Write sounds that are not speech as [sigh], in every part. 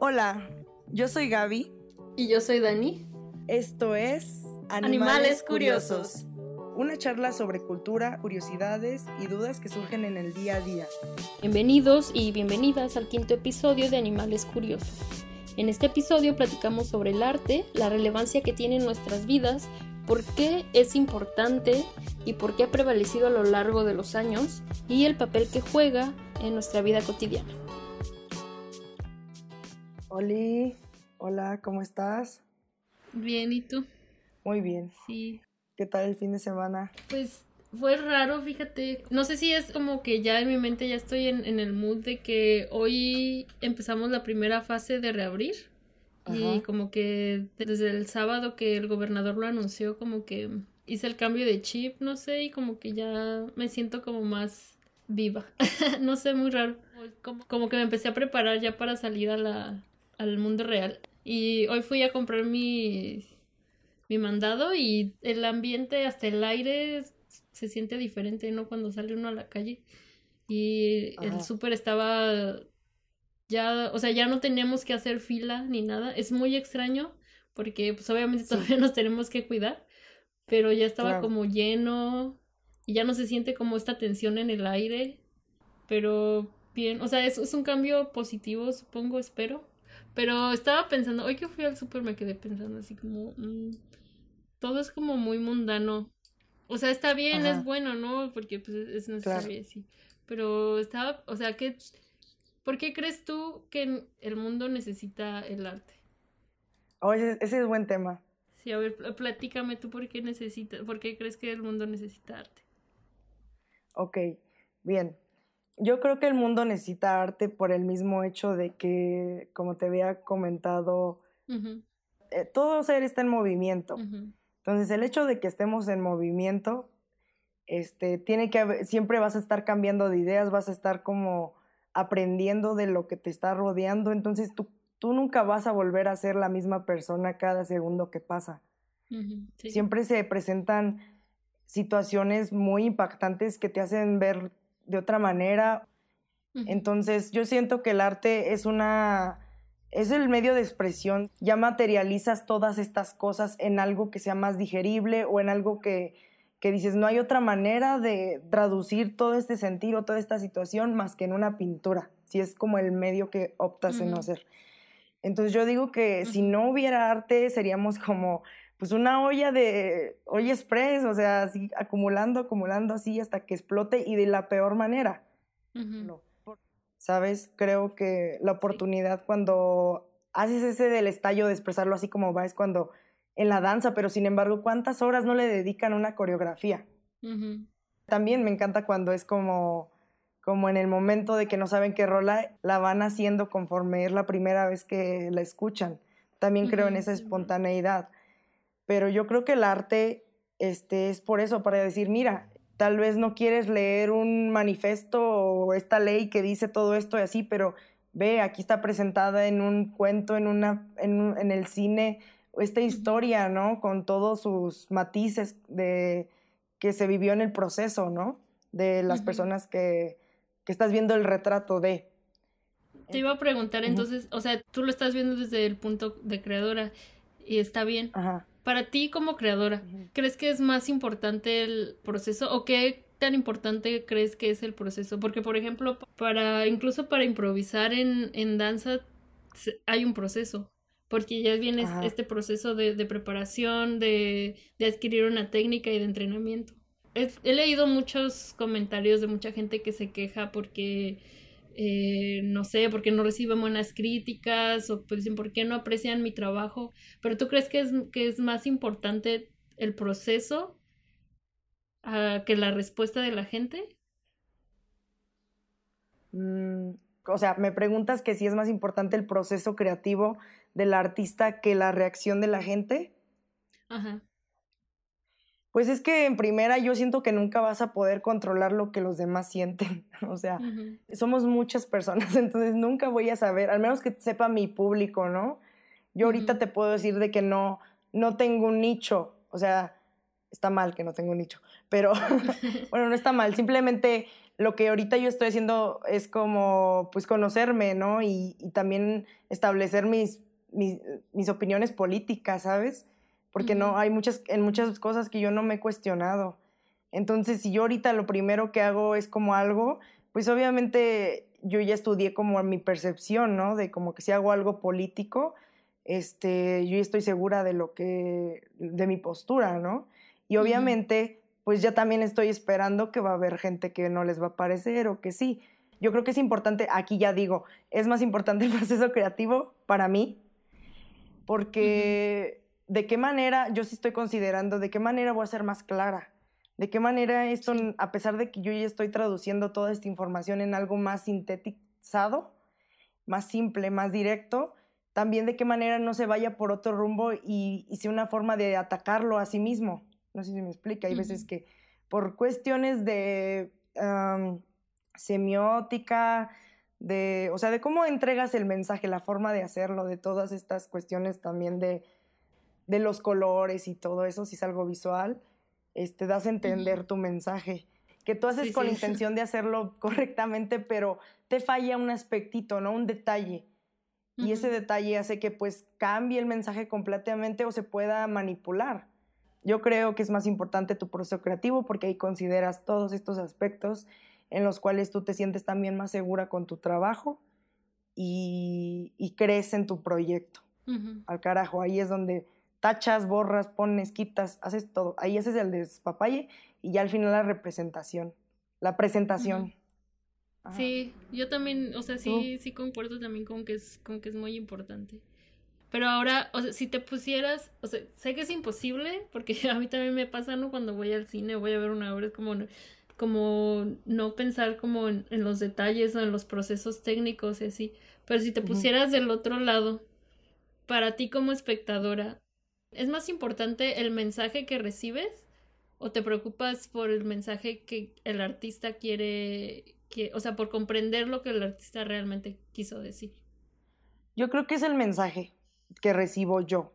Hola, yo soy Gaby. Y yo soy Dani. Esto es Animales, Curiosos. Una charla sobre cultura, curiosidades y dudas que surgen en el día a día. Bienvenidos y bienvenidas al quinto episodio de Animales Curiosos. En este episodio platicamos sobre el arte, la relevancia que tiene en nuestras vidas, por qué es importante y por qué ha prevalecido a lo largo de los años y el papel que juega en nuestra vida cotidiana. Oli, hola, ¿cómo estás? Bien, ¿y tú? Muy bien. Sí. ¿Qué tal el fin de semana? Pues fue raro, fíjate. No sé si es como que ya en mi mente ya estoy en, el mood de que hoy empezamos la primera fase de reabrir. Y como que desde el sábado que el gobernador lo anunció, como que hice el cambio de chip, no sé, y como que ya me siento como más viva. [laughs] no sé, muy raro. Como, como que me empecé a preparar ya para salir a la, al mundo real. Y hoy fui a comprar mi, mi mandado y el ambiente, hasta el aire se siente diferente, ¿no? Cuando sale uno a la calle. Y el súper estaba ya, o sea, ya no teníamos que hacer fila ni nada. Es muy extraño porque pues obviamente todavía [laughs] nos tenemos que cuidar, pero ya estaba como lleno y ya no se siente como esta tensión en el aire, pero bien, o sea, es, es un cambio positivo, supongo, espero. Pero estaba pensando, hoy que fui al súper me quedé pensando así como, mm, todo es como muy mundano. O sea, está bien, es bueno, ¿no? Porque pues es necesario sí. Pero estaba, o sea, ¿qué, ¿por qué crees tú que el mundo necesita el arte? Oh, ese, ese es buen tema. Sí, a ver, platícame tú por qué necesita, por qué crees que el mundo necesita arte. Ok, bien yo creo que el mundo necesita arte por el mismo hecho de que, como te había comentado, eh, todo ser está en movimiento. Entonces, el hecho de que estemos en movimiento, este, tiene que siempre vas a estar cambiando de ideas, vas a estar como aprendiendo de lo que te está rodeando, entonces tú, tú nunca vas a volver a ser la misma persona cada segundo que pasa. Siempre se presentan situaciones muy impactantes que te hacen ver de otra manera. Entonces yo siento que el arte es una es el medio de expresión. Ya materializas todas estas cosas en algo que sea más digerible o en algo que, que dices, no hay otra manera de traducir todo este sentido, toda esta situación más que en una pintura, si es como el medio que optas en no hacer. Entonces yo digo que si no hubiera arte seríamos como pues una olla de olla express, o sea, así acumulando, acumulando así hasta que explote y de la peor manera. ¿Sabes? Creo que la oportunidad cuando haces ese del estallo de expresarlo así como va es cuando en la danza, pero sin embargo, ¿cuántas horas no le dedican una coreografía? También me encanta cuando es como como en el momento de que no saben qué rola la van haciendo conforme es la primera vez que la escuchan. También creo en esa espontaneidad pero yo creo que el arte este, es por eso, para decir, mira, tal vez no quieres leer un manifesto o esta ley que dice todo esto y así, pero ve, aquí está presentada en un cuento, en, una, en, el cine, esta historia, ¿no? Con todos sus matices de que se vivió en el proceso, ¿no? De las personas que, que estás viendo el retrato de. Te iba a preguntar entonces, o sea, tú lo estás viendo desde el punto de creadora y está bien. Ajá. Para ti como creadora, ¿crees que es más importante el proceso o qué tan importante crees que es el proceso? Porque, por ejemplo, para incluso para improvisar en, en danza hay un proceso, porque ya viene este proceso de, de preparación, de, de, adquirir una técnica y de entrenamiento. he leído muchos comentarios de mucha gente que se queja porque eh, no sé, porque no reciben buenas críticas o pues dicen, ¿por qué no aprecian mi trabajo? Pero tú crees que es, que es más importante el proceso que la respuesta de la gente? Mm, o sea, me preguntas que si es más importante el proceso creativo del artista que la reacción de la gente. Ajá. Pues es que en primera yo siento que nunca vas a poder controlar lo que los demás sienten. [laughs] O sea, somos muchas personas, [laughs] entonces nunca voy a saber, al menos que sepa mi público, ¿no? Yo ahorita te puedo decir de que no, no tengo un nicho. O sea, está mal que no tengo un nicho, pero [laughs] bueno, no está mal. Simplemente lo que ahorita yo estoy haciendo es como, pues, conocerme, ¿no? Y, también establecer mis, mis, opiniones políticas, ¿sabes? Porque no, hay muchas, en muchas cosas que yo no me he cuestionado. Entonces, si yo ahorita lo primero que hago es como algo, pues obviamente yo ya estudié como mi percepción, ¿no? De como que si hago algo político, este, yo estoy segura de lo que, de mi postura, ¿no? Y obviamente, pues ya también estoy esperando que va a haber gente que no les va a parecer o que sí. Yo creo que es importante, aquí ya digo, es más importante el [laughs] proceso creativo para mí, porque de qué manera, yo sí estoy considerando, de qué manera voy a ser más clara, de qué manera esto, a pesar de que yo ya estoy traduciendo toda esta información en algo más sintetizado, más simple, más directo, también de qué manera no se vaya por otro rumbo y, y sea una forma de atacarlo a sí mismo. No sé si me explica. Hay veces que por cuestiones de semiótica, de, o sea, de cómo entregas el mensaje, la forma de hacerlo, de todas estas cuestiones también de, de los colores y todo eso, si es algo visual, este, das a entender tu mensaje. Que tú haces con la intención de hacerlo [laughs] correctamente, pero te falla un aspectito, ¿no? Un detalle. Y ese detalle hace que pues cambie el mensaje completamente o se pueda manipular. Yo creo que es más importante tu proceso creativo porque ahí consideras todos estos aspectos en los cuales tú te sientes también más segura con tu trabajo y, crees en tu proyecto. Al carajo, ahí es donde tachas, borras, pones, quitas, haces todo. Ahí ese es el despapalle y ya al final la representación, la presentación. Sí, yo también, o sea, sí, sí concuerdo también con que es, con que es muy importante. Pero ahora, o sea, si te pusieras, o sea, sé que es imposible, porque [laughs] a mí también me pasa, ¿no? Cuando voy al cine, voy a ver una obra, es como, como no pensar como en, los detalles o en los procesos técnicos y así. Pero si te pusieras del otro lado, para ti como espectadora, ¿es más importante el mensaje que recibes? ¿O te preocupas por el mensaje que el artista quiere, que, o sea, por comprender lo que el artista realmente quiso decir? Yo creo que es el mensaje que recibo yo,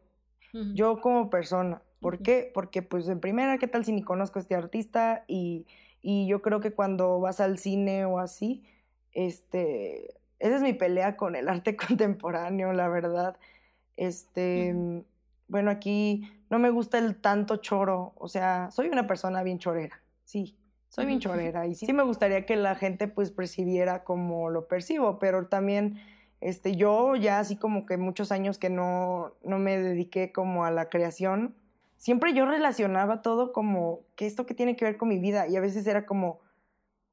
yo como persona. ¿Por qué? Porque pues en primera, ¿qué tal si ni conozco a este artista? Y, y, yo creo que cuando vas al cine o así, este, esa es mi pelea con el arte [laughs] contemporáneo, la verdad. Este, bueno, aquí no me gusta el tanto choro, o sea, soy una persona bien chorera, sí, soy bien chorera y sí me gustaría que la gente pues percibiera como lo percibo, pero también este, yo ya así como que muchos años que no, no me dediqué como a la creación, siempre yo relacionaba todo como que esto que tiene que ver con mi vida y a veces era como,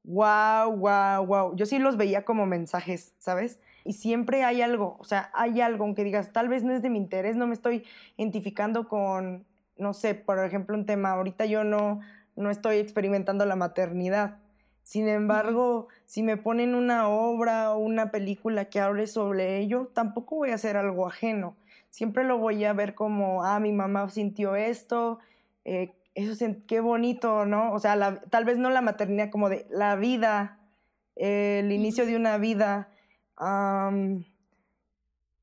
wow, wow, wow. Yo sí los veía como mensajes, ¿sabes? Y siempre hay algo, o sea, hay algo, aunque digas, tal vez no es de mi interés, no me estoy identificando con, no sé, por ejemplo, un tema, ahorita yo no, no estoy experimentando la maternidad, sin embargo, si me ponen una obra o una película que hable sobre ello, tampoco voy a hacer algo ajeno. Siempre lo voy a ver como, ah, mi mamá sintió esto, eh, eso qué bonito, ¿no? O sea, tal vez no la maternidad, como de la vida, el inicio de una vida.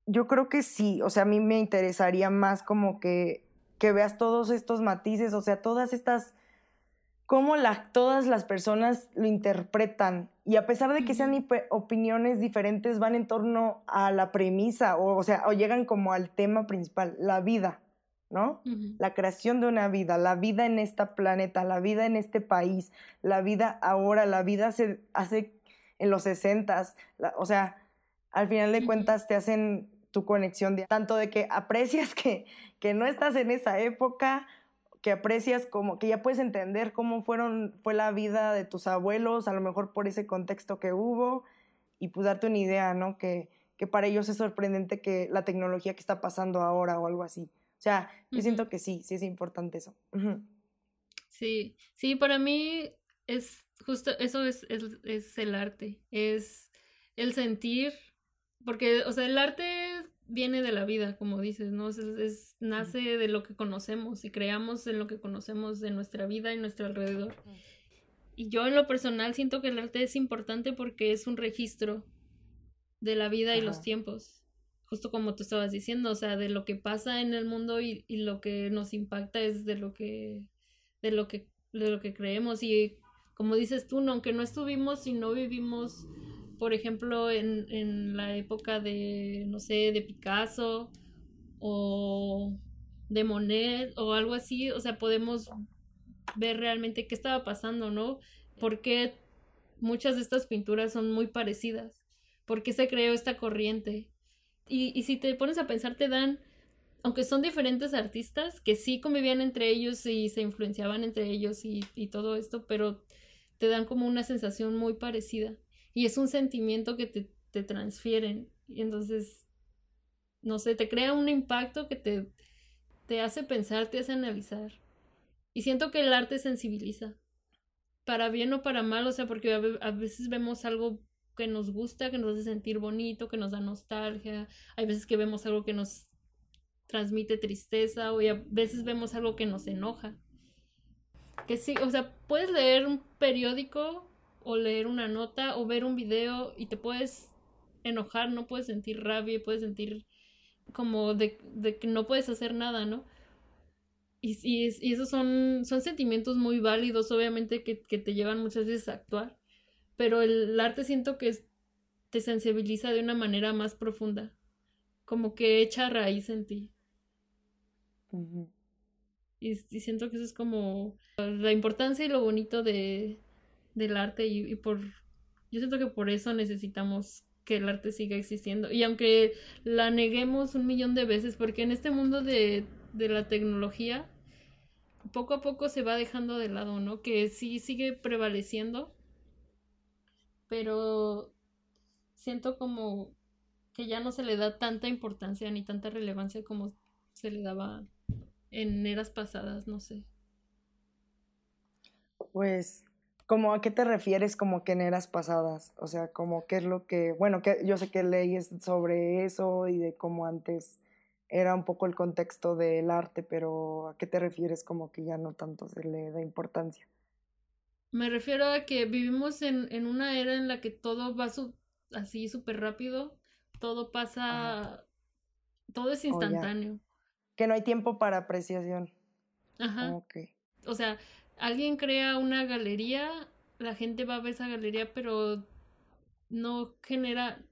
Yo creo que sí, o sea, a mí me interesaría más como que, que veas todos estos matices, o sea, todas estas cómo todas las personas lo interpretan. Y a pesar de que sean opiniones diferentes, van en torno a la premisa, o, o sea, o llegan como al tema principal, la vida, ¿no? La creación de una vida, la vida en este planeta, la vida en este país, la vida ahora, la vida se hace en los sesentas, o sea, al final de cuentas te hacen tu conexión de tanto de que aprecias que, que no estás en esa época que aprecias como que ya puedes entender cómo fueron fue la vida de tus abuelos, a lo mejor por ese contexto que hubo y pues darte una idea, ¿no? Que, que para ellos es sorprendente que la tecnología que está pasando ahora o algo así. O sea, yo siento que sí, sí es importante eso. Sí, sí, para mí es justo eso es, es, es el arte, es el sentir, porque, o sea, el arte viene de la vida, como dices, ¿no? Es, nace de lo que conocemos y creamos en lo que conocemos de nuestra vida y nuestro alrededor. Y yo en lo personal siento que el arte es importante porque es un registro de la vida y los tiempos, justo como tú estabas diciendo, o sea, de lo que pasa en el mundo y, lo que nos impacta es de lo que, de lo que, de lo que creemos. Y como dices tú, no, aunque no estuvimos y no vivimos, por ejemplo, en, en la época de, no sé, de Picasso o de Monet o algo así, o sea, podemos ver realmente qué estaba pasando, ¿no? Porque muchas de estas pinturas son muy parecidas. ¿Por qué se creó esta corriente? Y, y si te pones a pensar, te dan, aunque son diferentes artistas, que sí convivían entre ellos y se influenciaban entre ellos y, y todo esto, pero te dan como una sensación muy parecida. Y es un sentimiento que te, te transfieren. Y entonces, no sé, te crea un impacto que te, te hace pensar, te hace analizar. Y siento que el arte sensibiliza para bien o para mal, o sea, porque a veces vemos algo que nos gusta, que nos hace sentir bonito, que nos da nostalgia, hay veces que vemos algo que nos transmite tristeza o a veces vemos algo que nos enoja. Que sí, o sea, puedes leer un periódico o leer una nota o ver un video y te puedes enojar, no puedes sentir rabia, puedes sentir como de, de que no puedes hacer nada, ¿no? Y, y, esos son, son sentimientos muy válidos, obviamente, que, que, te llevan muchas veces a actuar. Pero el arte siento que te sensibiliza de una manera más profunda. Como que echa raíz en ti. y, siento que eso es como la importancia y lo bonito de, del arte. Y, por. Yo siento que por eso necesitamos que el arte siga existiendo. Y aunque la neguemos un millón de veces, porque en este mundo de de la tecnología, poco a poco se va dejando de lado, ¿no? Que sí sigue prevaleciendo, pero siento como que ya no se le da tanta importancia ni tanta relevancia como se le daba en eras pasadas, no sé. Pues, como a qué te refieres como que en eras pasadas? O sea, como qué es lo que, bueno, que yo sé que leyes sobre eso y de cómo antes era un poco el contexto del arte, pero ¿a qué te refieres como que ya no tanto se le da importancia? Me refiero a que vivimos en, en una era en la que todo va así súper rápido, todo pasa, todo es oh, instantáneo. que no hay tiempo para apreciación. Ajá. O sea, alguien crea una galería, la gente va a ver esa galería, pero no genera,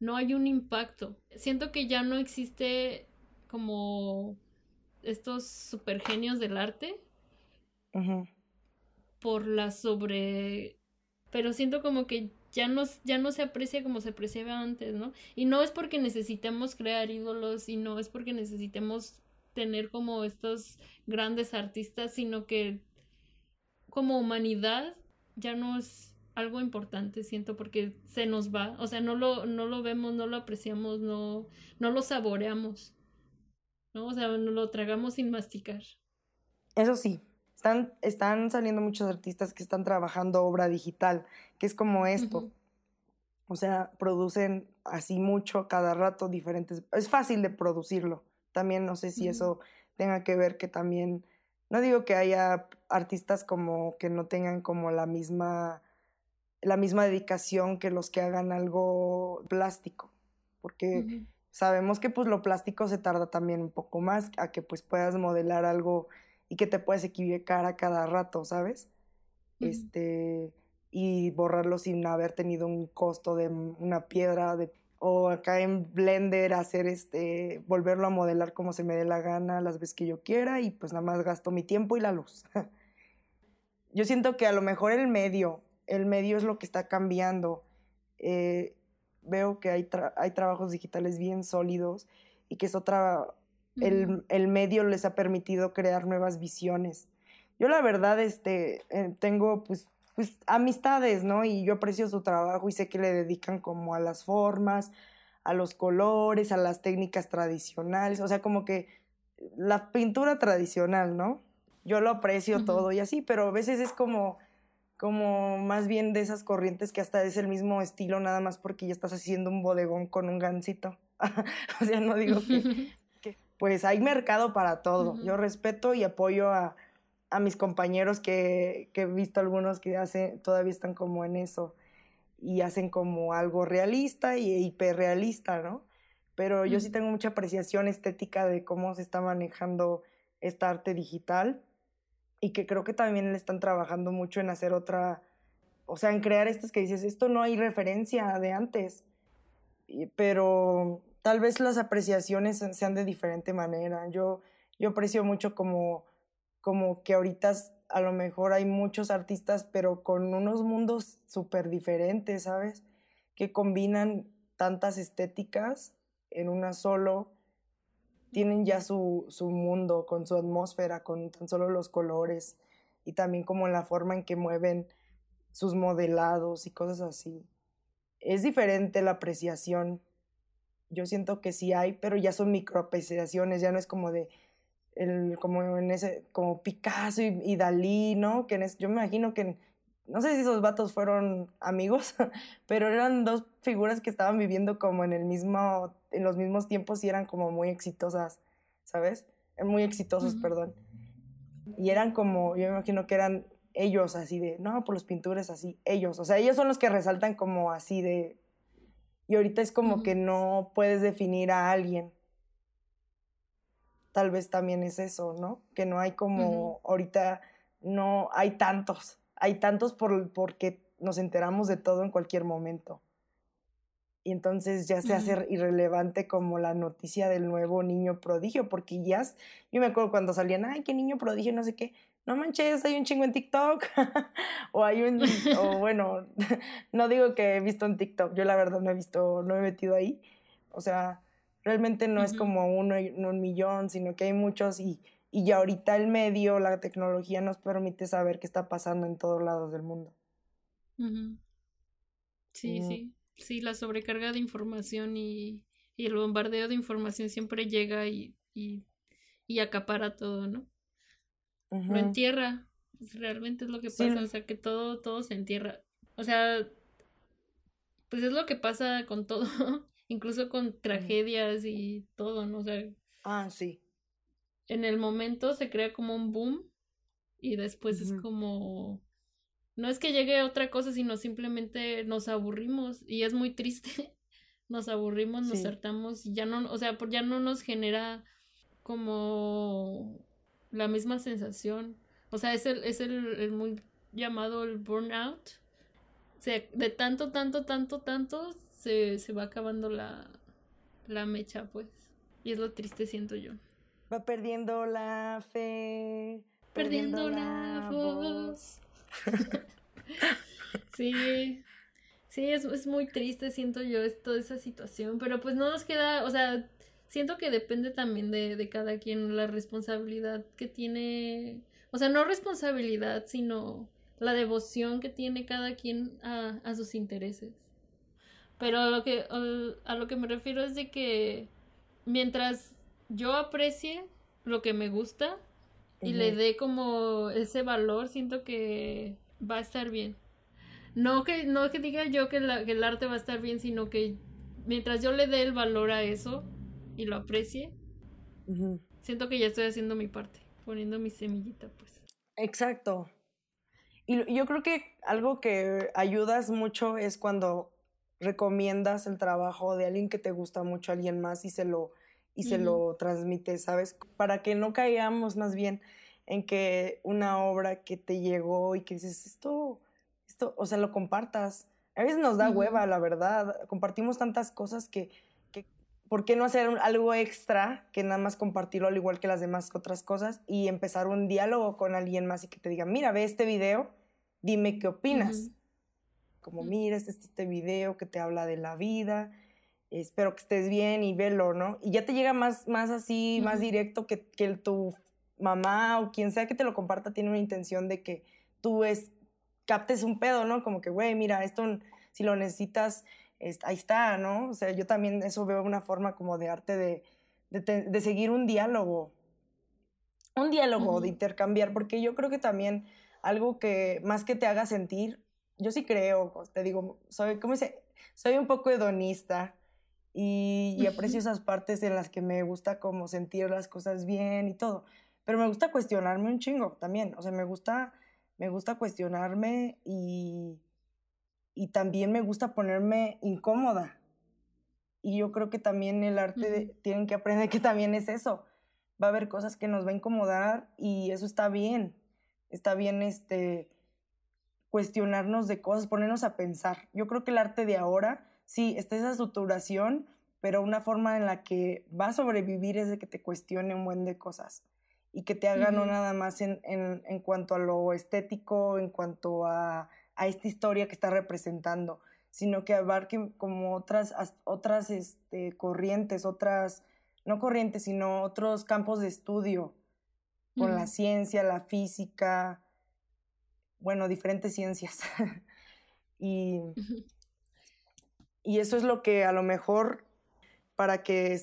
no hay un impacto. Siento que ya no existe como estos super genios del arte por la sobre pero siento como que ya no, ya no se aprecia como se apreciaba antes, ¿no? Y no es porque necesitemos crear ídolos y no es porque necesitemos tener como estos grandes artistas, sino que como humanidad ya no es algo importante, siento, porque se nos va, o sea, no lo, no lo vemos, no lo apreciamos, no, no lo saboreamos. ¿no? O sea, no lo tragamos sin masticar. Eso sí, están, están saliendo muchos artistas que están trabajando obra digital, que es como esto. O sea, producen así mucho cada rato diferentes. Es fácil de producirlo. También no sé si eso tenga que ver que también. No digo que haya artistas como que no tengan como la misma la misma dedicación que los que hagan algo plástico, porque sabemos que pues lo plástico se tarda también un poco más a que pues puedas modelar algo y que te puedes equivocar a cada rato, ¿sabes? Este y borrarlo sin haber tenido un costo de una piedra de, o acá en Blender hacer este volverlo a modelar como se me dé la gana las veces que yo quiera y pues nada más gasto mi tiempo y la luz. [laughs] yo siento que a lo mejor el medio, el medio es lo que está cambiando. Eh, veo que hay, hay trabajos digitales bien sólidos y que es otra, el, el, medio les ha permitido crear nuevas visiones. Yo la verdad este, eh, tengo pues, pues amistades, ¿no? Y yo aprecio su trabajo y sé que le dedican como a las formas, a los colores, a las técnicas tradicionales, o sea, como que la pintura tradicional, ¿no? Yo lo aprecio todo y así, pero a veces es como como más bien de esas corrientes que hasta es el mismo estilo, nada más porque ya estás haciendo un bodegón con un gancito. [laughs] o sea, no digo [laughs] que, Pues hay mercado para todo. Yo respeto y apoyo a, a mis compañeros que, que, he visto algunos que hace, todavía están como en eso y hacen como algo realista y hiperrealista, ¿no? Pero yo sí tengo mucha apreciación estética de cómo se está manejando esta arte digital y que creo que también le están trabajando mucho en hacer otra, o sea, en crear estas que dices, esto no hay referencia de antes, pero tal vez las apreciaciones sean de diferente manera. Yo, yo aprecio mucho como, como que ahorita a lo mejor hay muchos artistas, pero con unos mundos súper diferentes, ¿sabes? Que combinan tantas estéticas en una solo, tienen ya su, su mundo con su atmósfera, con tan solo los colores y también como la forma en que mueven sus modelados y cosas así. Es diferente la apreciación. Yo siento que sí hay, pero ya son microapreciaciones, ya no es como de el, como en ese, como Picasso y, Dalí, ¿no? Que yo me imagino que, no sé si esos vatos fueron amigos, [laughs] pero eran dos figuras que estaban viviendo como en el mismo, en los mismos tiempos y eran como muy exitosas, ¿sabes? Muy exitosos, perdón. Y eran como, yo me imagino que eran ellos así de, no, por los pintores así, ellos, o sea, ellos son los que resaltan como así de, y ahorita es como que no puedes definir a alguien tal vez también es eso, ¿no? Que no hay como, ahorita no hay tantos, hay tantos por, porque nos enteramos de todo en cualquier momento. Y entonces ya se hace irrelevante como la noticia del nuevo niño prodigio, porque ya, yo me acuerdo cuando salían, ay, qué niño prodigio, no sé qué, no manches, hay un chingo en TikTok, [laughs] o hay un, o [laughs] bueno, [laughs] no digo que he visto en TikTok, yo la verdad no he visto, no he metido ahí, o sea, Realmente no es como uno en un millón, sino que hay muchos y, y ya ahorita el medio, la tecnología nos permite saber qué está pasando en todos lados del mundo. Sí, mm. sí, sí, la sobrecarga de información y, y, el bombardeo de información siempre llega y, y, y acapara todo, ¿no? Lo entierra, realmente es lo que pasa, o sea, que todo, todo se entierra. O sea, pues es lo que pasa con todo. [laughs] incluso con tragedias y todo, ¿no? O sea, ah, sí. En el momento se crea como un boom y después es como no es que llegue otra cosa, sino simplemente nos aburrimos y es muy triste. [laughs] nos aburrimos, nos hartamos y ya no, o sea, ya no nos genera como la misma sensación. O sea, es el, es el, el muy llamado el burnout. O sea, de tanto, tanto, tanto, tanto, se, se va acabando la, la mecha, pues. Y es lo triste, siento yo. Va perdiendo la fe. Perdiendo, la, voz. [laughs] sí. Sí, es, es, muy triste, siento yo, es toda esa situación. Pero pues no nos queda, o sea, siento que depende también de, de cada quien la responsabilidad que tiene. O sea, no responsabilidad, sino la devoción que tiene cada quien a, a sus intereses. Pero a lo que, a lo que me refiero es de que mientras yo aprecie lo que me gusta y le dé como ese valor, siento que va a estar bien. No que, no que diga yo que, la, que el arte va a estar bien, sino que mientras yo le dé el valor a eso y lo aprecie, siento que ya estoy haciendo mi parte, poniendo mi semillita, pues. Exacto. Y yo creo que algo que ayudas mucho es cuando recomiendas el trabajo de alguien que te gusta mucho a alguien más y se lo, y se lo transmite, ¿sabes? Para que no caigamos más bien en que una obra que te llegó y que dices, esto, esto, o sea, lo compartas. A veces nos da hueva, la verdad. Compartimos tantas cosas que, que, ¿por qué no hacer algo extra que nada más compartirlo al igual que las demás otras cosas y empezar un diálogo con alguien más y que te diga, mira, ve este video, dime qué opinas como mira, este, este video que te habla de la vida, espero que estés bien y velo, ¿no? Y ya te llega más, más así, más directo que, que tu mamá o quien sea que te lo comparta tiene una intención de que tú es, captes un pedo, ¿no? Como que, güey, mira, esto si lo necesitas, ahí está, ¿no? O sea, yo también eso veo una forma como de arte de, de, seguir un diálogo, un diálogo, de intercambiar, porque yo creo que también algo que más que te haga sentir yo sí creo, te digo, soy, ¿cómo dice? Soy un poco hedonista y, aprecio esas partes en las que me gusta como sentir las cosas bien y todo. Pero me gusta cuestionarme un chingo también. O sea, me gusta, me gusta cuestionarme y, y también me gusta ponerme incómoda. Y yo creo que también el arte tienen que aprender que también es eso. Va a haber cosas que nos va a incomodar y eso está bien. Está bien este cuestionarnos de cosas, ponernos a pensar. Yo creo que el arte de ahora, sí, está esa saturación, pero una forma en la que va a sobrevivir es de que te cuestione un buen de cosas y que te haga no nada más en, en, en, cuanto a lo estético, en cuanto a, a, esta historia que está representando, sino que abarque como otras, otras este, corrientes, otras, no corrientes, sino otros campos de estudio, con la ciencia, la física, bueno, diferentes ciencias. [laughs] y, y eso es lo que a lo mejor para que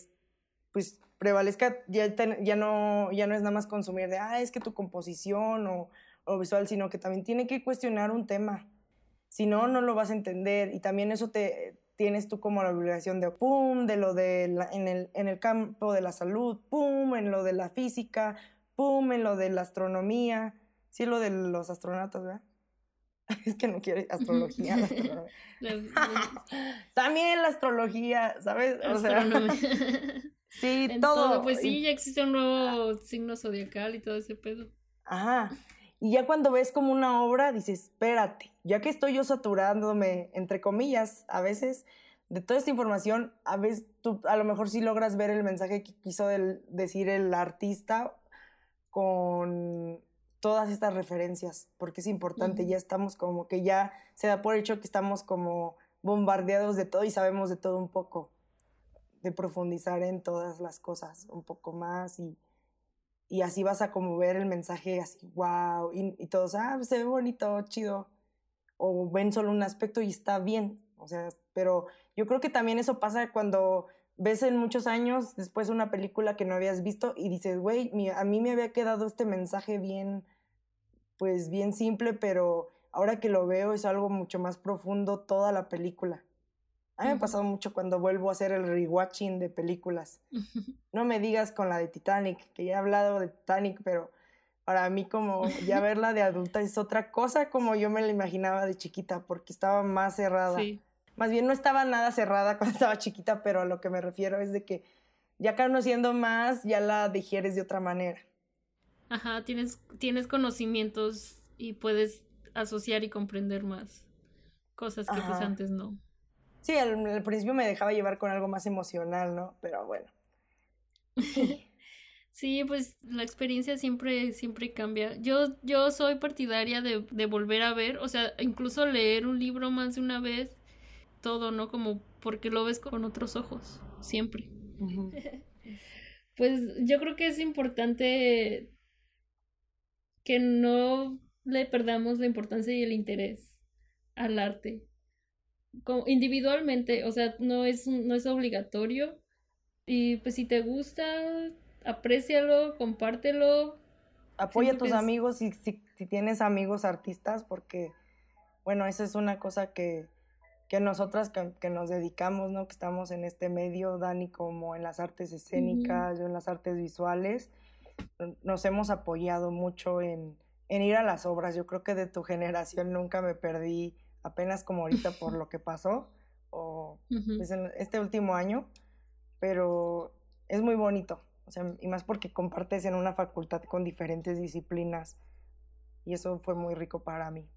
pues prevalezca, ya, ya, no, ya no es nada más consumir de, ah, es que tu composición o, o, visual, sino que también tiene que cuestionar un tema. Si no, no lo vas a entender. Y también eso te tienes tú como la obligación de, pum, de lo de en, el, en el campo de la salud, pum, en lo de la física, pum, en lo de la astronomía, sí, lo de los astronautas, ¿verdad? [laughs] Es que no quiero astrología. [laughs] [laughs] También la astrología, ¿sabes? O sea, sí, todo. Pues sí, ya existe un nuevo signo zodiacal y todo ese pedo. Ajá. Y ya cuando ves como una obra, dices, espérate, ya que estoy yo saturándome, entre comillas, a veces, de toda esta información, a veces tú a lo mejor sí logras ver el mensaje que quiso decir el artista con todas estas referencias, porque es importante, ya estamos como que ya se da por hecho que estamos como bombardeados de todo y sabemos de todo un poco, de profundizar en todas las cosas un poco más y, y así vas a como ver el mensaje así, wow, y, y todos, ah, se ve bonito, chido, o ven solo un aspecto y está bien, o sea, pero yo creo que también eso pasa cuando ves en muchos años después una película que no habías visto y dices, güey, a mí me había quedado este mensaje bien, pues bien simple, pero ahora que lo veo es algo mucho más profundo toda la película. A mí me ha pasado mucho cuando vuelvo a hacer el rewatching de películas. [laughs] No me digas con la de Titanic, que ya he hablado de Titanic, pero para mí como ya [laughs] verla de adulta es otra cosa como yo me la imaginaba de chiquita, porque estaba más cerrada. Más bien no estaba nada cerrada [laughs] cuando estaba chiquita, pero a lo que me refiero es de que ya conociendo más, ya la digieres de otra manera. Ajá, tienes, tienes conocimientos y puedes asociar y comprender más cosas que pues antes no. Sí, al, principio me dejaba llevar con algo más emocional, ¿no? Pero bueno. [laughs] sí, pues la experiencia siempre, siempre cambia. Yo, yo soy partidaria de, de volver a ver, o sea, incluso leer un libro más de una vez, todo, ¿no? Como porque lo ves con otros ojos, siempre. [laughs] pues yo creo que es importante que no le perdamos la importancia y el interés al arte. Como individualmente, o sea, no es, no es obligatorio. Y pues si te gusta, aprécialo, compártelo. Apoya a tus amigos si, si, tienes amigos artistas, porque, bueno, esa es una cosa que, que nosotras que, nos dedicamos, ¿no? Que estamos en este medio, Dani, como en las artes escénicas, yo en las artes visuales nos hemos apoyado mucho en, ir a las obras. Yo creo que de tu generación nunca me perdí, apenas como ahorita por [laughs] lo que pasó, o pues, en este último año, pero es muy bonito, o sea, y más porque compartes en una facultad con diferentes disciplinas, y eso fue muy rico para mí.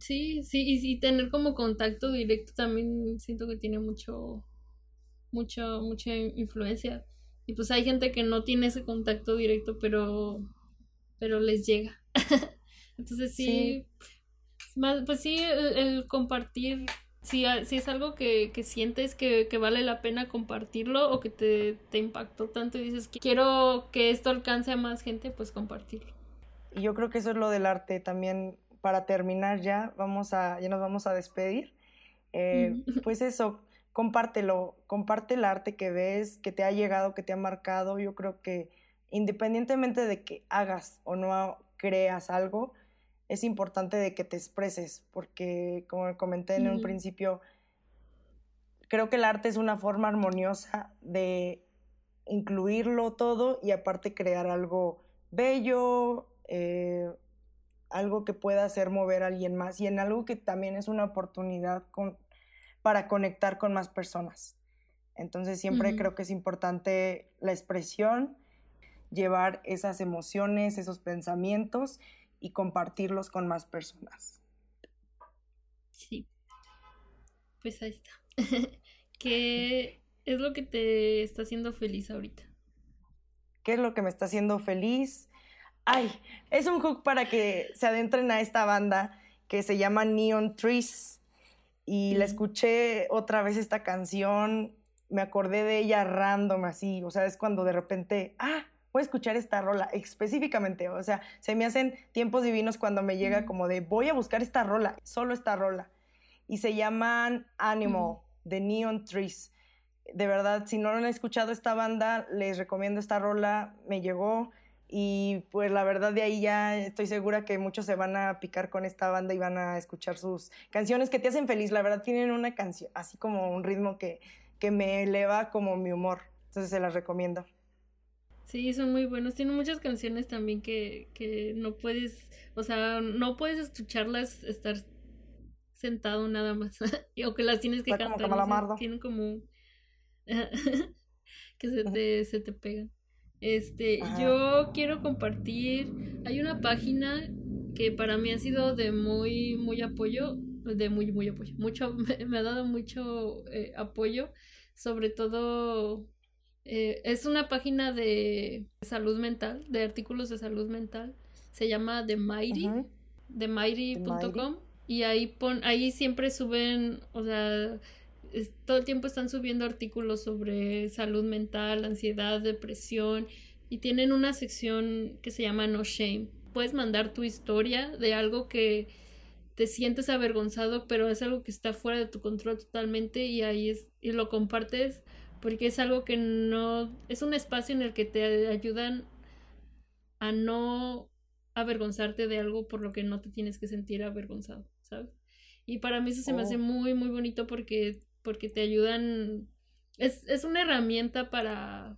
Sí, sí, y, y tener como contacto directo también siento que tiene mucho, mucho, mucha influencia. Y pues hay gente que no tiene ese contacto directo, pero, pero les llega. [laughs] Entonces sí, pues sí, el, compartir, si, si, es algo que, que sientes que, que, vale la pena compartirlo o que te, te impactó tanto y dices, quiero que esto alcance a más gente, pues compartirlo. Y yo creo que eso es lo del arte también. Para terminar ya, vamos a, ya nos vamos a despedir. Eh, pues eso, compártelo, comparte el arte que ves, que te ha llegado, que te ha marcado. Yo creo que independientemente de que hagas o no creas algo, es importante de que te expreses, porque como comenté en un principio, creo que el arte es una forma armoniosa de incluirlo todo y aparte crear algo bello, eh, algo que pueda hacer mover a alguien más y en algo que también es una oportunidad con, para conectar con más personas. Entonces siempre creo que es importante la expresión, llevar esas emociones, esos pensamientos y compartirlos con más personas. Sí. Pues ahí está. [laughs] ¿Qué es lo que te está haciendo feliz ahorita? ¿Qué es lo que me está haciendo feliz? Ay, es un hook para que se adentren a esta banda que se llama Neon Trees. Y la escuché otra vez esta canción, me acordé de ella random así, o sea, es cuando de repente, ah, voy a escuchar esta rola específicamente, o sea, se me hacen tiempos divinos cuando me llega como de, voy a buscar esta rola, solo esta rola. Y se llaman Animal, de Neon Trees. De verdad, si no han escuchado esta banda, les recomiendo esta rola, me llegó y pues la verdad de ahí ya estoy segura que muchos se van a picar con esta banda y van a escuchar sus canciones que te hacen feliz. La verdad tienen una canción, así como un ritmo que, que me eleva como mi humor. Entonces se las recomiendo. Sí, son muy buenos. Tienen muchas canciones también que, que no puedes, o sea, no puedes escucharlas estar sentado nada más. [laughs] o que las tienes que cantar. Como tienen como [laughs] que se te, se te pegan. Este, yo quiero compartir, hay una página que para mí ha sido de muy, muy apoyo, de muy, muy apoyo, mucho, [laughs] me, ha dado mucho eh, apoyo, sobre todo, eh, es una página de salud mental, de artículos de salud mental, se llama The Mighty, themighty.com, y ahí, pon, ahí siempre suben, o sea, todo el tiempo están subiendo artículos sobre salud mental, ansiedad, depresión y tienen una sección que se llama No Shame. Puedes mandar tu historia de algo que te sientes avergonzado, pero es algo que está fuera de tu control totalmente y ahí es y lo compartes porque es algo que no es un espacio en el que te ayudan a no avergonzarte de algo por lo que no te tienes que sentir avergonzado, ¿sabes? Y para mí eso se me hace oh. muy, muy bonito porque porque te ayudan, es, es una herramienta para,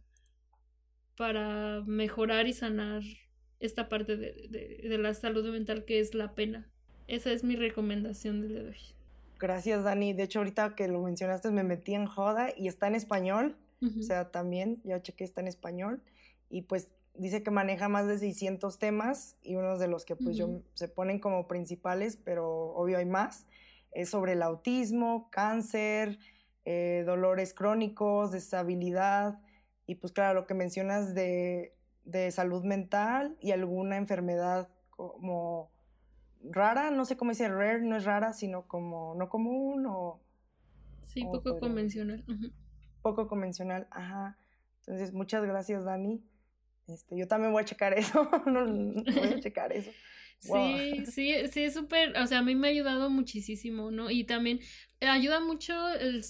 para mejorar y sanar esta parte de, de, la salud mental que es la pena. Esa es mi recomendación del de hoy. Gracias, Dani. De hecho, ahorita que lo mencionaste, me metí en Joda y está en español. O sea, también ya chequé, está en español. Y pues dice que maneja más de 600 temas y unos de los que pues yo se ponen como principales, pero obvio hay más es sobre el autismo, cáncer, eh, dolores crónicos, deshabilidad y pues claro, lo que mencionas de, salud mental y alguna enfermedad como rara, no sé cómo dice rare, no es rara, sino como no común o... Sí, poco convencional. Poco convencional, ajá. Entonces, muchas gracias, Dani. Este, yo también voy a checar eso, [laughs] voy a [laughs] checar eso. Sí, sí, sí, es súper, o sea, a mí me ha ayudado muchísimo, ¿no? Y también ayuda mucho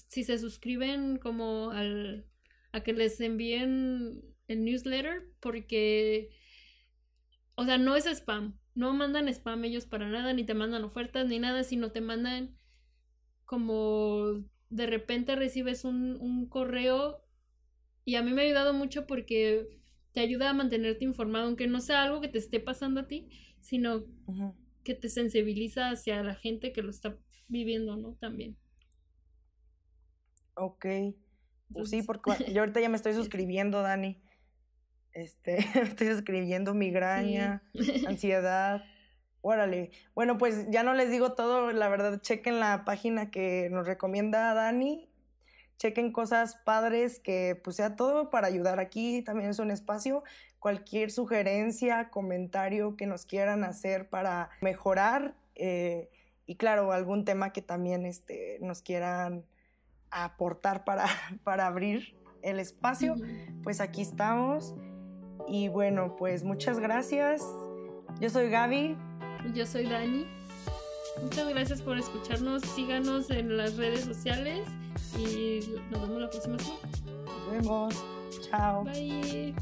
si se suscriben como al, a que les envíen el newsletter, porque, o sea, no es spam, no mandan spam ellos para nada, ni te mandan ofertas, ni nada, sino te mandan como de repente recibes un, un correo y a mí me ha ayudado mucho porque te ayuda a mantenerte informado, aunque no sea algo que te esté pasando a ti, sino que te sensibiliza hacia la gente que lo está viviendo, ¿no? También. Ok. Pues sí, porque yo ahorita ya me estoy [laughs] suscribiendo, Dani. Este, [laughs] estoy suscribiendo migraña, [laughs] ansiedad. Órale. Bueno, pues ya no les digo todo, la verdad, chequen la página que nos recomienda Dani. Chequen cosas padres que pues sea todo para ayudar aquí. También es un espacio cualquier sugerencia, comentario que nos quieran hacer para mejorar eh, y claro, algún tema que también este, nos quieran aportar para, [laughs] para abrir el espacio, pues aquí estamos. Y bueno, pues muchas gracias. Yo soy Gaby. Yo soy Dani. Muchas gracias por escucharnos. Síganos en las redes sociales y nos vemos la próxima semana. Nos vemos. Chao. Bye.